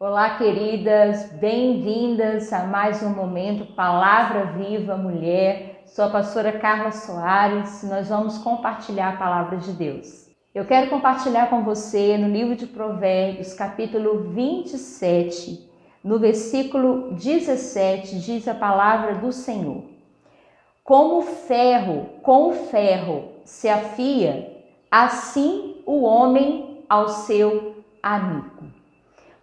Olá, queridas, bem-vindas a mais um momento Palavra Viva Mulher. Sou a pastora Carla Soares. Nós vamos compartilhar a palavra de Deus. Eu quero compartilhar com você no livro de Provérbios, capítulo 27, no versículo 17, diz a palavra do Senhor: Como o ferro com o ferro se afia, assim o homem ao seu amigo.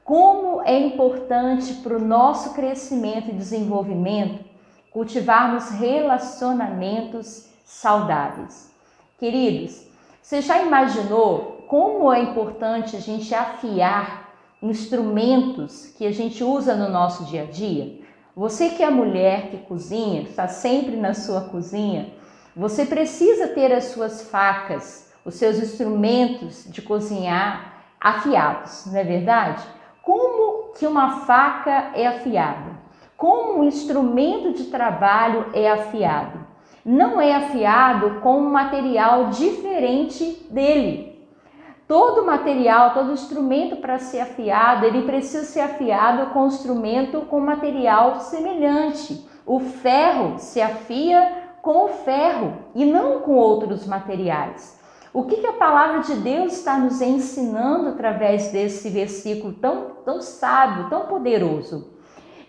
Como é importante para o nosso crescimento e desenvolvimento cultivarmos relacionamentos saudáveis. Queridos, você já imaginou como é importante a gente afiar instrumentos que a gente usa no nosso dia a dia? Você que é mulher que cozinha, está sempre na sua cozinha, você precisa ter as suas facas, os seus instrumentos de cozinhar afiados, não é verdade? Que uma faca é afiada? Como um instrumento de trabalho é afiado? Não é afiado com um material diferente dele. Todo material, todo instrumento para ser afiado, ele precisa ser afiado com um instrumento com material semelhante. O ferro se afia com o ferro e não com outros materiais. O que, que a palavra de Deus está nos ensinando através desse versículo tão, tão sábio, tão poderoso?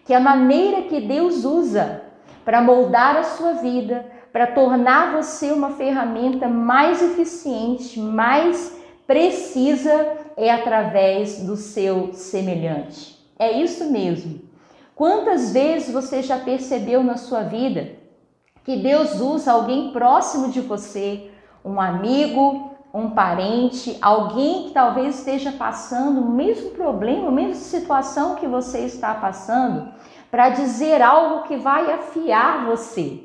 Que a maneira que Deus usa para moldar a sua vida, para tornar você uma ferramenta mais eficiente, mais precisa, é através do seu semelhante. É isso mesmo. Quantas vezes você já percebeu na sua vida que Deus usa alguém próximo de você, um amigo, um parente, alguém que talvez esteja passando o mesmo problema, a mesma situação que você está passando, para dizer algo que vai afiar você.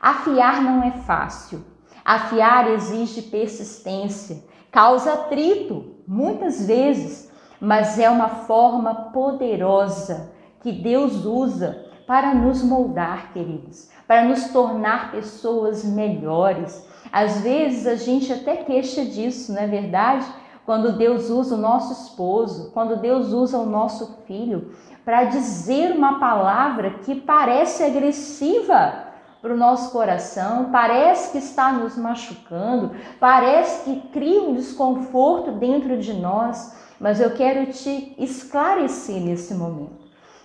Afiar não é fácil. Afiar exige persistência, causa atrito, muitas vezes, mas é uma forma poderosa que Deus usa para nos moldar, queridos, para nos tornar pessoas melhores, às vezes a gente até queixa disso, não é verdade? Quando Deus usa o nosso esposo, quando Deus usa o nosso filho para dizer uma palavra que parece agressiva para o nosso coração, parece que está nos machucando, parece que cria um desconforto dentro de nós, mas eu quero te esclarecer nesse momento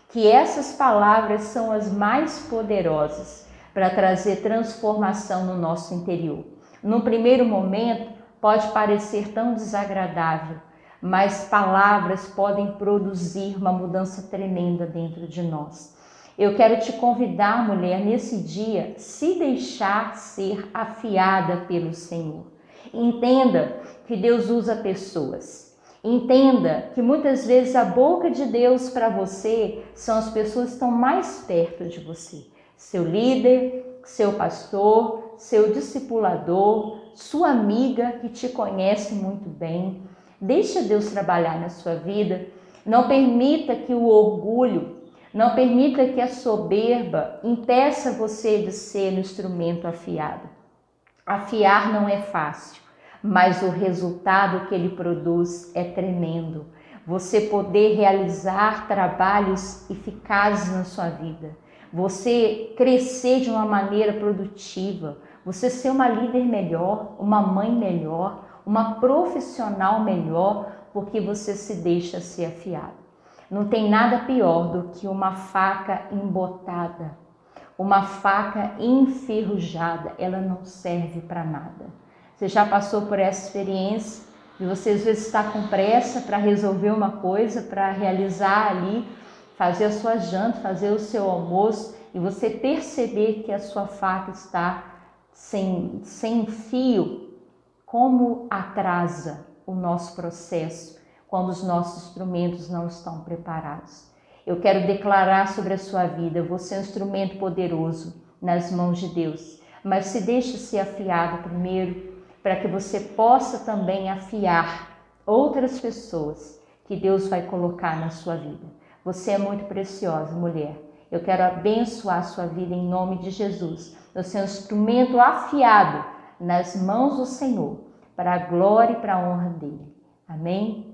que essas palavras são as mais poderosas para trazer transformação no nosso interior. No primeiro momento, pode parecer tão desagradável, mas palavras podem produzir uma mudança tremenda dentro de nós. Eu quero te convidar, mulher, nesse dia, se deixar ser afiada pelo Senhor. Entenda que Deus usa pessoas. Entenda que muitas vezes a boca de Deus para você são as pessoas que estão mais perto de você. Seu líder, seu pastor, seu discipulador, sua amiga que te conhece muito bem. Deixa Deus trabalhar na sua vida. Não permita que o orgulho, não permita que a soberba impeça você de ser um instrumento afiado. Afiar não é fácil, mas o resultado que ele produz é tremendo. Você poder realizar trabalhos eficazes na sua vida, você crescer de uma maneira produtiva, você ser uma líder melhor, uma mãe melhor, uma profissional melhor, porque você se deixa ser afiado. Não tem nada pior do que uma faca embotada, uma faca enferrujada, ela não serve para nada. Você já passou por essa experiência e você às vezes está com pressa para resolver uma coisa, para realizar ali, fazer a sua janta, fazer o seu almoço e você perceber que a sua faca está sem, sem fio, como atrasa o nosso processo quando os nossos instrumentos não estão preparados. Eu quero declarar sobre a sua vida, você é um instrumento poderoso nas mãos de Deus, mas se deixe ser afiado primeiro, para que você possa também afiar outras pessoas que Deus vai colocar na sua vida. Você é muito preciosa, mulher. Eu quero abençoar a sua vida em nome de Jesus. Você é um instrumento afiado nas mãos do Senhor, para a glória e para a honra dele. Amém?